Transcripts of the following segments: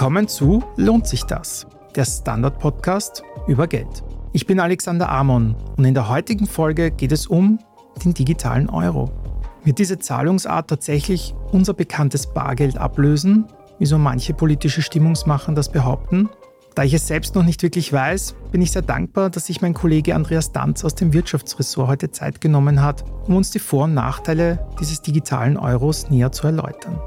Willkommen zu Lohnt sich das? Der Standard-Podcast über Geld. Ich bin Alexander Amon und in der heutigen Folge geht es um den digitalen Euro. Wird diese Zahlungsart tatsächlich unser bekanntes Bargeld ablösen, wie so manche politische Stimmungsmacher das behaupten? Da ich es selbst noch nicht wirklich weiß, bin ich sehr dankbar, dass sich mein Kollege Andreas Danz aus dem Wirtschaftsressort heute Zeit genommen hat, um uns die Vor- und Nachteile dieses digitalen Euros näher zu erläutern.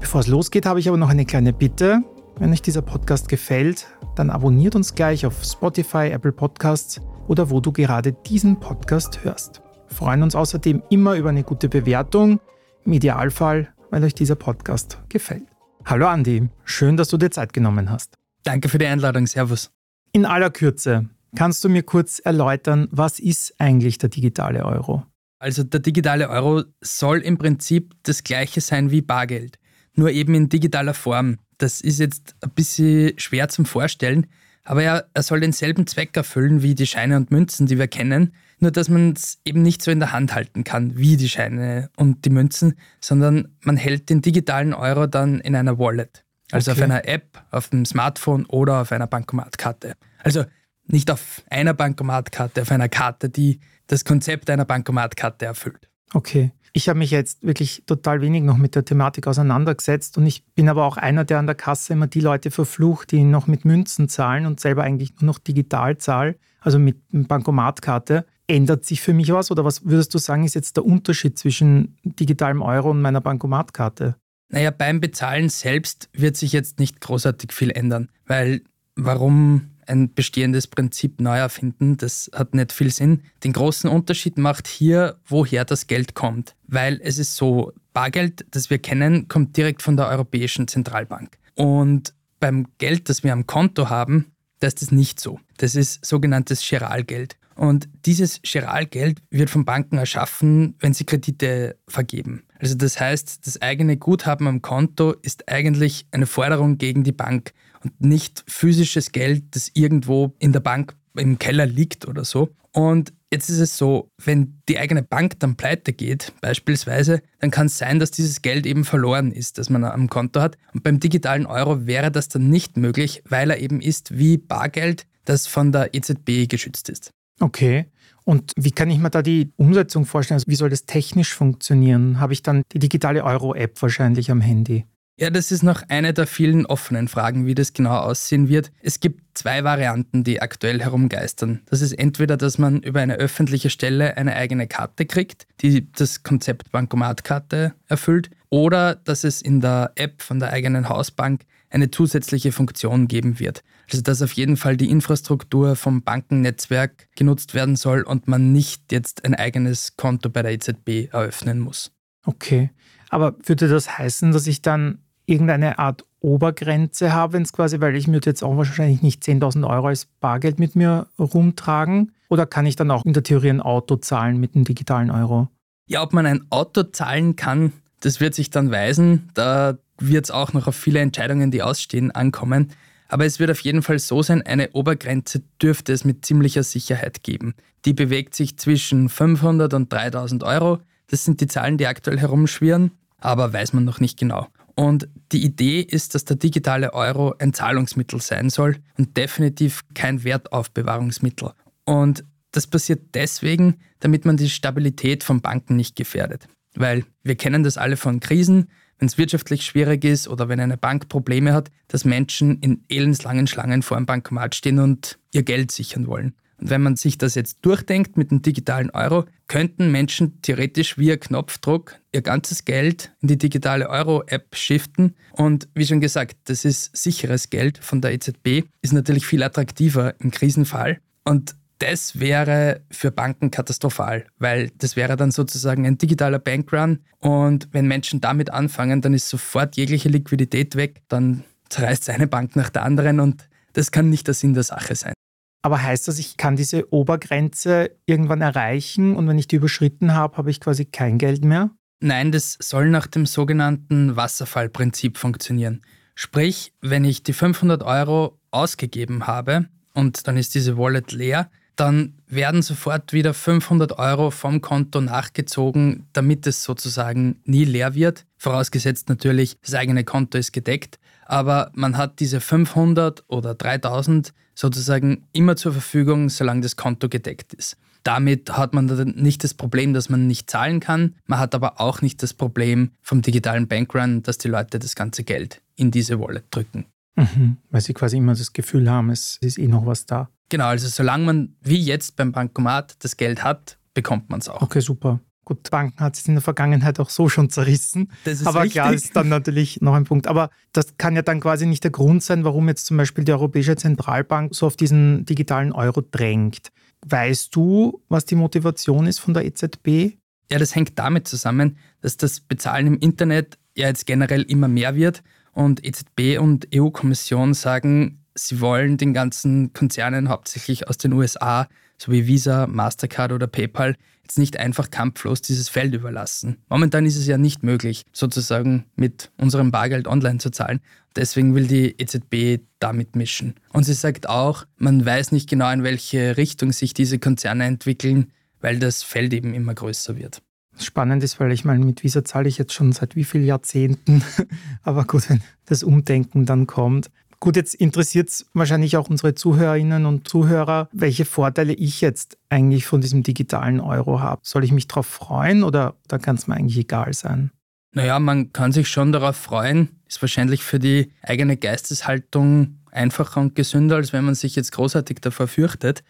Bevor es losgeht, habe ich aber noch eine kleine Bitte. Wenn euch dieser Podcast gefällt, dann abonniert uns gleich auf Spotify, Apple Podcasts oder wo du gerade diesen Podcast hörst. Wir freuen uns außerdem immer über eine gute Bewertung, im Idealfall, weil euch dieser Podcast gefällt. Hallo Andi, schön, dass du dir Zeit genommen hast. Danke für die Einladung, Servus. In aller Kürze, kannst du mir kurz erläutern, was ist eigentlich der digitale Euro? Also der digitale Euro soll im Prinzip das gleiche sein wie Bargeld, nur eben in digitaler Form. Das ist jetzt ein bisschen schwer zum Vorstellen, aber er, er soll denselben Zweck erfüllen wie die Scheine und Münzen, die wir kennen, nur dass man es eben nicht so in der Hand halten kann wie die Scheine und die Münzen, sondern man hält den digitalen Euro dann in einer Wallet. Also okay. auf einer App, auf dem Smartphone oder auf einer Bankomatkarte. Also nicht auf einer Bankomatkarte, auf einer Karte, die das Konzept einer Bankomatkarte erfüllt. Okay. Ich habe mich jetzt wirklich total wenig noch mit der Thematik auseinandergesetzt und ich bin aber auch einer, der an der Kasse immer die Leute verflucht, die noch mit Münzen zahlen und selber eigentlich nur noch digital zahlen, also mit Bankomatkarte. Ändert sich für mich was oder was würdest du sagen, ist jetzt der Unterschied zwischen digitalem Euro und meiner Bankomatkarte? Naja, beim Bezahlen selbst wird sich jetzt nicht großartig viel ändern, weil warum ein bestehendes Prinzip neu erfinden, das hat nicht viel Sinn. Den großen Unterschied macht hier, woher das Geld kommt. Weil es ist so, Bargeld, das wir kennen, kommt direkt von der Europäischen Zentralbank. Und beim Geld, das wir am Konto haben, da ist das nicht so. Das ist sogenanntes Chiralgeld. Und dieses Chiralgeld wird von Banken erschaffen, wenn sie Kredite vergeben. Also das heißt, das eigene Guthaben am Konto ist eigentlich eine Forderung gegen die Bank und nicht physisches Geld, das irgendwo in der Bank im Keller liegt oder so. Und jetzt ist es so, wenn die eigene Bank dann pleite geht, beispielsweise, dann kann es sein, dass dieses Geld eben verloren ist, das man am Konto hat. Und beim digitalen Euro wäre das dann nicht möglich, weil er eben ist wie Bargeld, das von der EZB geschützt ist. Okay. Und wie kann ich mir da die Umsetzung vorstellen? Also wie soll das technisch funktionieren? Habe ich dann die digitale Euro-App wahrscheinlich am Handy? Ja, das ist noch eine der vielen offenen Fragen, wie das genau aussehen wird. Es gibt zwei Varianten, die aktuell herumgeistern. Das ist entweder, dass man über eine öffentliche Stelle eine eigene Karte kriegt, die das Konzept Bankomatkarte erfüllt, oder dass es in der App von der eigenen Hausbank eine zusätzliche Funktion geben wird. Also dass auf jeden Fall die Infrastruktur vom Bankennetzwerk genutzt werden soll und man nicht jetzt ein eigenes Konto bei der EZB eröffnen muss. Okay, aber würde das heißen, dass ich dann irgendeine Art Obergrenze habe, wenn es quasi, weil ich würde jetzt auch wahrscheinlich nicht 10.000 Euro als Bargeld mit mir rumtragen. Oder kann ich dann auch in der Theorie ein Auto zahlen mit dem digitalen Euro? Ja, ob man ein Auto zahlen kann, das wird sich dann weisen. Da wird es auch noch auf viele Entscheidungen, die ausstehen, ankommen. Aber es wird auf jeden Fall so sein, eine Obergrenze dürfte es mit ziemlicher Sicherheit geben. Die bewegt sich zwischen 500 und 3000 Euro. Das sind die Zahlen, die aktuell herumschwirren, aber weiß man noch nicht genau. Und die Idee ist, dass der digitale Euro ein Zahlungsmittel sein soll und definitiv kein Wertaufbewahrungsmittel. Und das passiert deswegen, damit man die Stabilität von Banken nicht gefährdet. Weil wir kennen das alle von Krisen, wenn es wirtschaftlich schwierig ist oder wenn eine Bank Probleme hat, dass Menschen in elendslangen Schlangen vor einem Bankomat stehen und ihr Geld sichern wollen. Und wenn man sich das jetzt durchdenkt mit dem digitalen Euro, könnten Menschen theoretisch via Knopfdruck ihr ganzes Geld in die digitale Euro-App shiften. Und wie schon gesagt, das ist sicheres Geld von der EZB, ist natürlich viel attraktiver im Krisenfall. Und das wäre für Banken katastrophal, weil das wäre dann sozusagen ein digitaler Bankrun. Und wenn Menschen damit anfangen, dann ist sofort jegliche Liquidität weg, dann zerreißt eine Bank nach der anderen und das kann nicht der Sinn der Sache sein. Aber heißt das, ich kann diese Obergrenze irgendwann erreichen und wenn ich die überschritten habe, habe ich quasi kein Geld mehr? Nein, das soll nach dem sogenannten Wasserfallprinzip funktionieren. Sprich, wenn ich die 500 Euro ausgegeben habe und dann ist diese Wallet leer, dann werden sofort wieder 500 Euro vom Konto nachgezogen, damit es sozusagen nie leer wird. Vorausgesetzt natürlich, das eigene Konto ist gedeckt. Aber man hat diese 500 oder 3000 sozusagen immer zur Verfügung, solange das Konto gedeckt ist. Damit hat man dann nicht das Problem, dass man nicht zahlen kann. Man hat aber auch nicht das Problem vom digitalen Bankrun, dass die Leute das ganze Geld in diese Wallet drücken. Mhm, weil sie quasi immer das Gefühl haben, es ist eh noch was da. Genau, also solange man wie jetzt beim Bankomat das Geld hat, bekommt man es auch. Okay, super. Gut, Banken hat es in der Vergangenheit auch so schon zerrissen. Das ist Aber richtig. klar ist dann natürlich noch ein Punkt. Aber das kann ja dann quasi nicht der Grund sein, warum jetzt zum Beispiel die Europäische Zentralbank so auf diesen digitalen Euro drängt. Weißt du, was die Motivation ist von der EZB? Ja, das hängt damit zusammen, dass das Bezahlen im Internet ja jetzt generell immer mehr wird und EZB und EU-Kommission sagen, sie wollen den ganzen Konzernen hauptsächlich aus den USA, so wie Visa, Mastercard oder PayPal, jetzt nicht einfach kampflos dieses Feld überlassen. Momentan ist es ja nicht möglich, sozusagen mit unserem Bargeld online zu zahlen. Deswegen will die EZB damit mischen. Und sie sagt auch, man weiß nicht genau, in welche Richtung sich diese Konzerne entwickeln, weil das Feld eben immer größer wird. Spannend ist, weil ich meine, mit Visa zahle ich jetzt schon seit wie vielen Jahrzehnten. Aber gut, wenn das Umdenken dann kommt. Gut, jetzt interessiert es wahrscheinlich auch unsere Zuhörerinnen und Zuhörer, welche Vorteile ich jetzt eigentlich von diesem digitalen Euro habe. Soll ich mich darauf freuen oder, oder kann es mir eigentlich egal sein? Naja, man kann sich schon darauf freuen. Ist wahrscheinlich für die eigene Geisteshaltung einfacher und gesünder, als wenn man sich jetzt großartig davor fürchtet.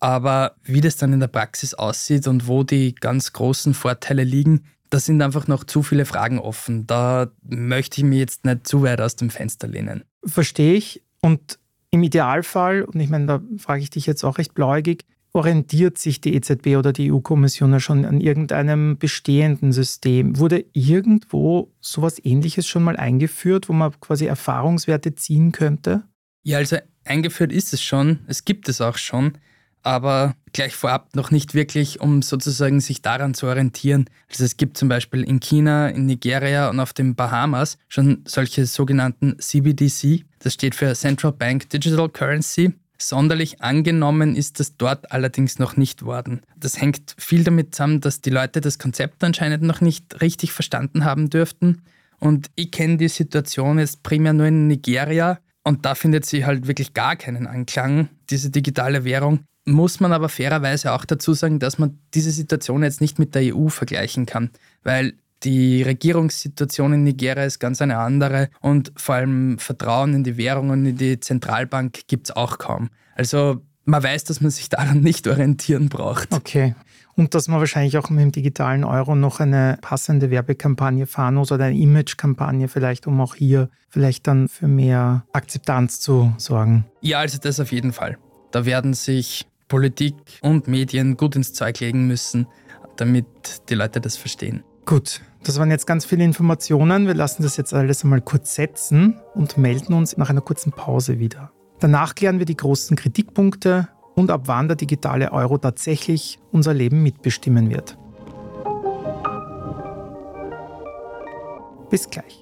Aber wie das dann in der Praxis aussieht und wo die ganz großen Vorteile liegen, da sind einfach noch zu viele Fragen offen. Da möchte ich mir jetzt nicht zu weit aus dem Fenster lehnen. Verstehe ich. Und im Idealfall, und ich meine, da frage ich dich jetzt auch recht bläugig, orientiert sich die EZB oder die EU-Kommission ja schon an irgendeinem bestehenden System? Wurde irgendwo sowas ähnliches schon mal eingeführt, wo man quasi Erfahrungswerte ziehen könnte? Ja, also eingeführt ist es schon. Es gibt es auch schon aber gleich vorab noch nicht wirklich, um sozusagen sich daran zu orientieren. Also es gibt zum Beispiel in China, in Nigeria und auf den Bahamas schon solche sogenannten CBDC. Das steht für Central Bank Digital Currency. Sonderlich angenommen ist das dort allerdings noch nicht worden. Das hängt viel damit zusammen, dass die Leute das Konzept anscheinend noch nicht richtig verstanden haben dürften. Und ich kenne die Situation jetzt primär nur in Nigeria. Und da findet sie halt wirklich gar keinen Anklang, diese digitale Währung muss man aber fairerweise auch dazu sagen, dass man diese Situation jetzt nicht mit der EU vergleichen kann, weil die Regierungssituation in Nigeria ist ganz eine andere und vor allem Vertrauen in die Währung und in die Zentralbank gibt es auch kaum. Also man weiß, dass man sich daran nicht orientieren braucht. Okay. Und dass man wahrscheinlich auch mit dem digitalen Euro noch eine passende Werbekampagne fahren muss oder eine Imagekampagne vielleicht, um auch hier vielleicht dann für mehr Akzeptanz zu sorgen. Ja, also das auf jeden Fall. Da werden sich Politik und Medien gut ins Zeug legen müssen, damit die Leute das verstehen. Gut, das waren jetzt ganz viele Informationen. Wir lassen das jetzt alles einmal kurz setzen und melden uns nach einer kurzen Pause wieder. Danach klären wir die großen Kritikpunkte und ab wann der digitale Euro tatsächlich unser Leben mitbestimmen wird. Bis gleich.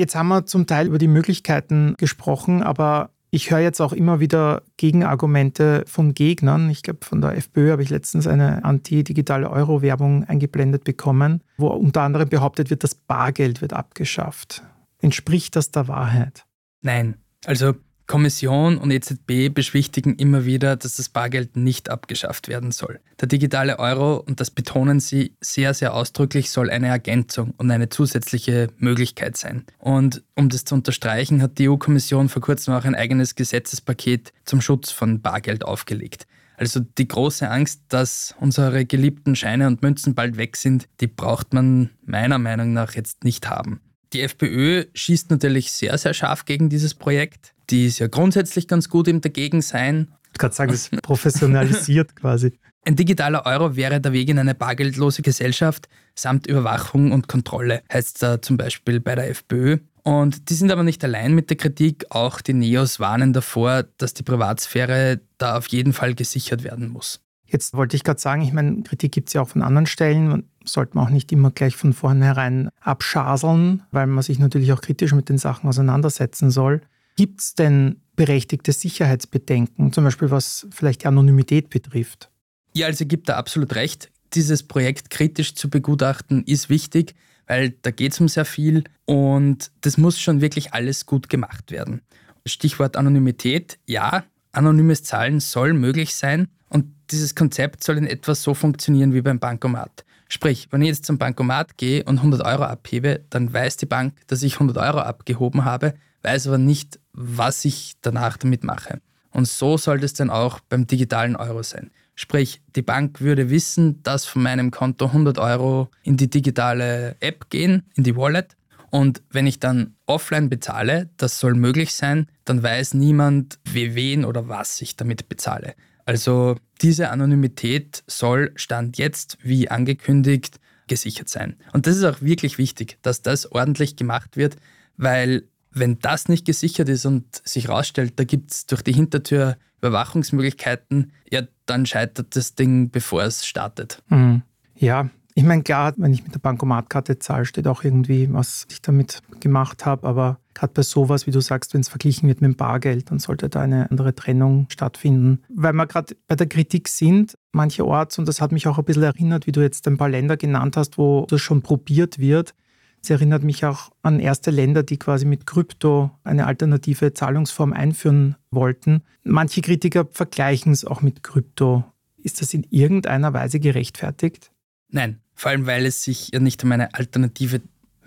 Jetzt haben wir zum Teil über die Möglichkeiten gesprochen, aber ich höre jetzt auch immer wieder Gegenargumente von Gegnern. Ich glaube, von der FPÖ habe ich letztens eine anti-digitale Euro-Werbung eingeblendet bekommen, wo unter anderem behauptet wird, das Bargeld wird abgeschafft. Entspricht das der Wahrheit? Nein. Also Kommission und EZB beschwichtigen immer wieder, dass das Bargeld nicht abgeschafft werden soll. Der digitale Euro, und das betonen sie sehr, sehr ausdrücklich, soll eine Ergänzung und eine zusätzliche Möglichkeit sein. Und um das zu unterstreichen, hat die EU-Kommission vor kurzem auch ein eigenes Gesetzespaket zum Schutz von Bargeld aufgelegt. Also die große Angst, dass unsere geliebten Scheine und Münzen bald weg sind, die braucht man meiner Meinung nach jetzt nicht haben. Die FPÖ schießt natürlich sehr, sehr scharf gegen dieses Projekt. Die ist ja grundsätzlich ganz gut im Dagegen-Sein. Ich kann sagen, das professionalisiert quasi. Ein digitaler Euro wäre der Weg in eine bargeldlose Gesellschaft samt Überwachung und Kontrolle, heißt da zum Beispiel bei der FPÖ. Und die sind aber nicht allein mit der Kritik. Auch die Neos warnen davor, dass die Privatsphäre da auf jeden Fall gesichert werden muss. Jetzt wollte ich gerade sagen, ich meine, Kritik gibt es ja auch von anderen Stellen. Sollte man auch nicht immer gleich von vornherein abschaseln, weil man sich natürlich auch kritisch mit den Sachen auseinandersetzen soll. Gibt es denn berechtigte Sicherheitsbedenken, zum Beispiel was vielleicht die Anonymität betrifft? Ja, also gibt da absolut recht. Dieses Projekt kritisch zu begutachten ist wichtig, weil da geht es um sehr viel und das muss schon wirklich alles gut gemacht werden. Stichwort Anonymität, ja, anonymes Zahlen soll möglich sein und dieses Konzept soll in etwa so funktionieren wie beim Bankomat. Sprich, wenn ich jetzt zum Bankomat gehe und 100 Euro abhebe, dann weiß die Bank, dass ich 100 Euro abgehoben habe, weiß aber nicht, was ich danach damit mache. Und so sollte es dann auch beim digitalen Euro sein. Sprich, die Bank würde wissen, dass von meinem Konto 100 Euro in die digitale App gehen, in die Wallet. Und wenn ich dann offline bezahle, das soll möglich sein, dann weiß niemand, wie wen oder was ich damit bezahle. Also diese Anonymität soll Stand jetzt, wie angekündigt, gesichert sein. Und das ist auch wirklich wichtig, dass das ordentlich gemacht wird, weil wenn das nicht gesichert ist und sich herausstellt, da gibt es durch die Hintertür Überwachungsmöglichkeiten, ja, dann scheitert das Ding, bevor es startet. Mhm. Ja, ich meine, klar, wenn ich mit der Bankomatkarte zahle, steht auch irgendwie, was ich damit gemacht habe. Aber gerade bei sowas, wie du sagst, wenn es verglichen wird mit dem Bargeld, dann sollte da eine andere Trennung stattfinden. Weil wir gerade bei der Kritik sind, mancherorts, und das hat mich auch ein bisschen erinnert, wie du jetzt ein paar Länder genannt hast, wo das schon probiert wird, es erinnert mich auch an erste Länder, die quasi mit Krypto eine alternative Zahlungsform einführen wollten. Manche Kritiker vergleichen es auch mit Krypto. Ist das in irgendeiner Weise gerechtfertigt? Nein, vor allem weil es sich ja nicht um eine alternative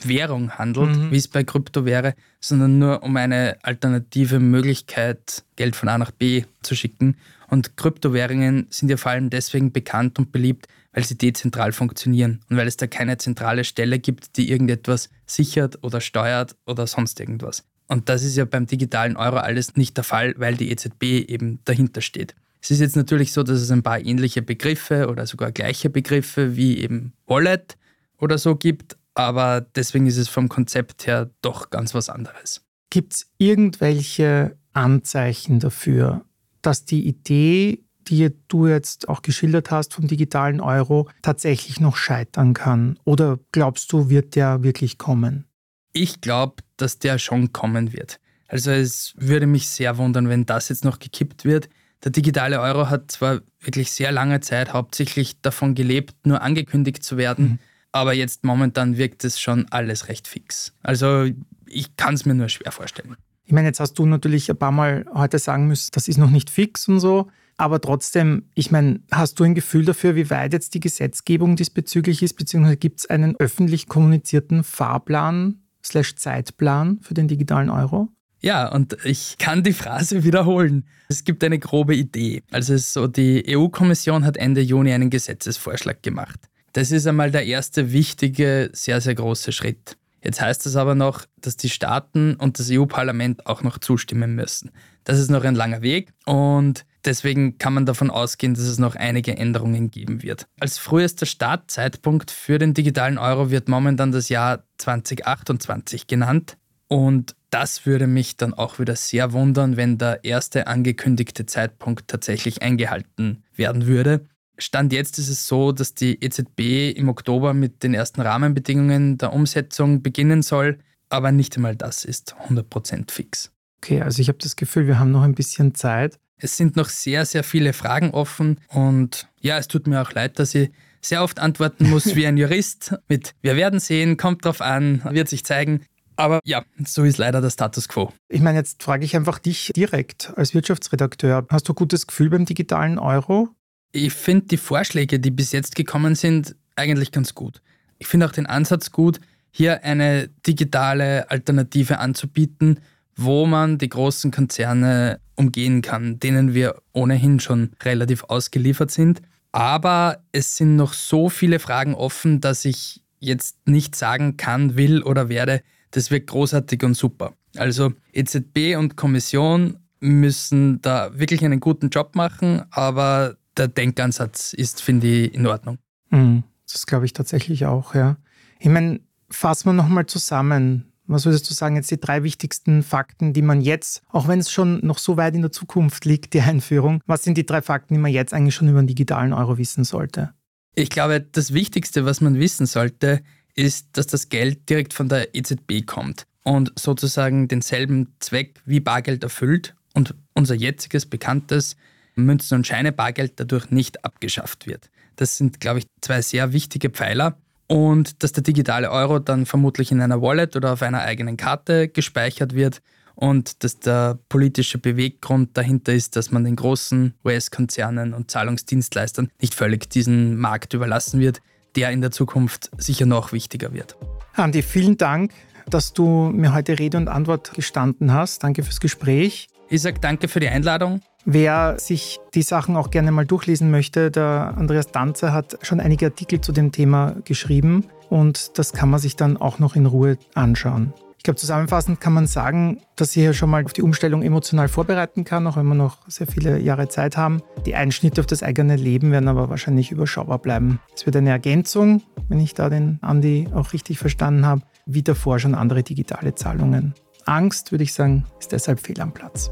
Währung handelt, mhm. wie es bei Krypto wäre, sondern nur um eine alternative Möglichkeit, Geld von A nach B zu schicken. Und Kryptowährungen sind ja vor allem deswegen bekannt und beliebt, weil sie dezentral funktionieren und weil es da keine zentrale Stelle gibt, die irgendetwas sichert oder steuert oder sonst irgendwas. Und das ist ja beim digitalen Euro alles nicht der Fall, weil die EZB eben dahinter steht. Es ist jetzt natürlich so, dass es ein paar ähnliche Begriffe oder sogar gleiche Begriffe wie eben Wallet oder so gibt, aber deswegen ist es vom Konzept her doch ganz was anderes. Gibt es irgendwelche Anzeichen dafür, dass die Idee die du jetzt auch geschildert hast vom digitalen Euro, tatsächlich noch scheitern kann? Oder glaubst du, wird der wirklich kommen? Ich glaube, dass der schon kommen wird. Also es würde mich sehr wundern, wenn das jetzt noch gekippt wird. Der digitale Euro hat zwar wirklich sehr lange Zeit hauptsächlich davon gelebt, nur angekündigt zu werden, mhm. aber jetzt momentan wirkt es schon alles recht fix. Also ich kann es mir nur schwer vorstellen. Ich meine, jetzt hast du natürlich ein paar Mal heute sagen müssen, das ist noch nicht fix und so. Aber trotzdem, ich meine, hast du ein Gefühl dafür, wie weit jetzt die Gesetzgebung diesbezüglich ist, beziehungsweise gibt es einen öffentlich kommunizierten Fahrplan slash Zeitplan für den digitalen Euro? Ja, und ich kann die Phrase wiederholen. Es gibt eine grobe Idee. Also so, die EU-Kommission hat Ende Juni einen Gesetzesvorschlag gemacht. Das ist einmal der erste wichtige, sehr, sehr große Schritt. Jetzt heißt es aber noch, dass die Staaten und das EU-Parlament auch noch zustimmen müssen. Das ist noch ein langer Weg und deswegen kann man davon ausgehen, dass es noch einige Änderungen geben wird. Als frühester Startzeitpunkt für den digitalen Euro wird momentan das Jahr 2028 genannt und das würde mich dann auch wieder sehr wundern, wenn der erste angekündigte Zeitpunkt tatsächlich eingehalten werden würde. Stand jetzt ist es so, dass die EZB im Oktober mit den ersten Rahmenbedingungen der Umsetzung beginnen soll, aber nicht einmal das ist 100% fix. Okay, also ich habe das Gefühl, wir haben noch ein bisschen Zeit. Es sind noch sehr, sehr viele Fragen offen und ja, es tut mir auch leid, dass ich sehr oft antworten muss wie ein Jurist mit Wir werden sehen, kommt drauf an, wird sich zeigen. Aber ja, so ist leider der Status quo. Ich meine, jetzt frage ich einfach dich direkt als Wirtschaftsredakteur. Hast du gutes Gefühl beim digitalen Euro? Ich finde die Vorschläge, die bis jetzt gekommen sind, eigentlich ganz gut. Ich finde auch den Ansatz gut, hier eine digitale Alternative anzubieten, wo man die großen Konzerne umgehen kann, denen wir ohnehin schon relativ ausgeliefert sind. Aber es sind noch so viele Fragen offen, dass ich jetzt nicht sagen kann, will oder werde, das wird großartig und super. Also EZB und Kommission müssen da wirklich einen guten Job machen, aber der Denkansatz ist, finde ich, in Ordnung. Mhm. Das glaube ich tatsächlich auch, ja. Ich meine, fassen wir nochmal zusammen. Was würdest du sagen, jetzt die drei wichtigsten Fakten, die man jetzt, auch wenn es schon noch so weit in der Zukunft liegt, die Einführung, was sind die drei Fakten, die man jetzt eigentlich schon über den digitalen Euro wissen sollte? Ich glaube, das Wichtigste, was man wissen sollte, ist, dass das Geld direkt von der EZB kommt und sozusagen denselben Zweck wie Bargeld erfüllt und unser jetziges bekanntes Münzen- und Scheine-Bargeld dadurch nicht abgeschafft wird. Das sind, glaube ich, zwei sehr wichtige Pfeiler. Und dass der digitale Euro dann vermutlich in einer Wallet oder auf einer eigenen Karte gespeichert wird und dass der politische Beweggrund dahinter ist, dass man den großen US-Konzernen und Zahlungsdienstleistern nicht völlig diesen Markt überlassen wird, der in der Zukunft sicher noch wichtiger wird. Andi, vielen Dank, dass du mir heute Rede und Antwort gestanden hast. Danke fürs Gespräch. Ich sage danke für die Einladung. Wer sich die Sachen auch gerne mal durchlesen möchte, der Andreas Danzer hat schon einige Artikel zu dem Thema geschrieben und das kann man sich dann auch noch in Ruhe anschauen. Ich glaube, zusammenfassend kann man sagen, dass hier schon mal auf die Umstellung emotional vorbereiten kann, auch wenn wir noch sehr viele Jahre Zeit haben. Die Einschnitte auf das eigene Leben werden aber wahrscheinlich überschaubar bleiben. Es wird eine Ergänzung, wenn ich da den Andi auch richtig verstanden habe, wie davor schon andere digitale Zahlungen. Angst, würde ich sagen, ist deshalb fehl am Platz.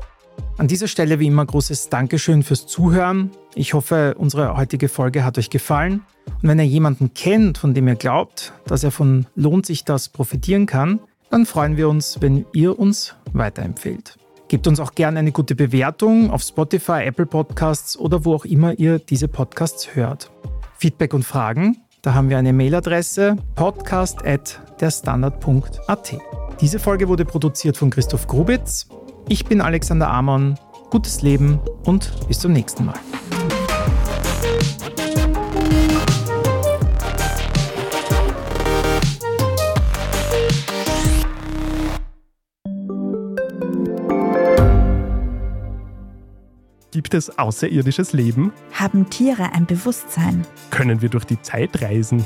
An dieser Stelle wie immer großes Dankeschön fürs Zuhören. Ich hoffe, unsere heutige Folge hat euch gefallen. Und wenn ihr jemanden kennt, von dem ihr glaubt, dass er von Lohnt sich das profitieren kann, dann freuen wir uns, wenn ihr uns weiterempfehlt. Gebt uns auch gerne eine gute Bewertung auf Spotify, Apple Podcasts oder wo auch immer ihr diese Podcasts hört. Feedback und Fragen, da haben wir eine Mailadresse podcast.derstandard.at. Diese Folge wurde produziert von Christoph Grubitz. Ich bin Alexander Amon. Gutes Leben und bis zum nächsten Mal. Gibt es außerirdisches Leben? Haben Tiere ein Bewusstsein? Können wir durch die Zeit reisen?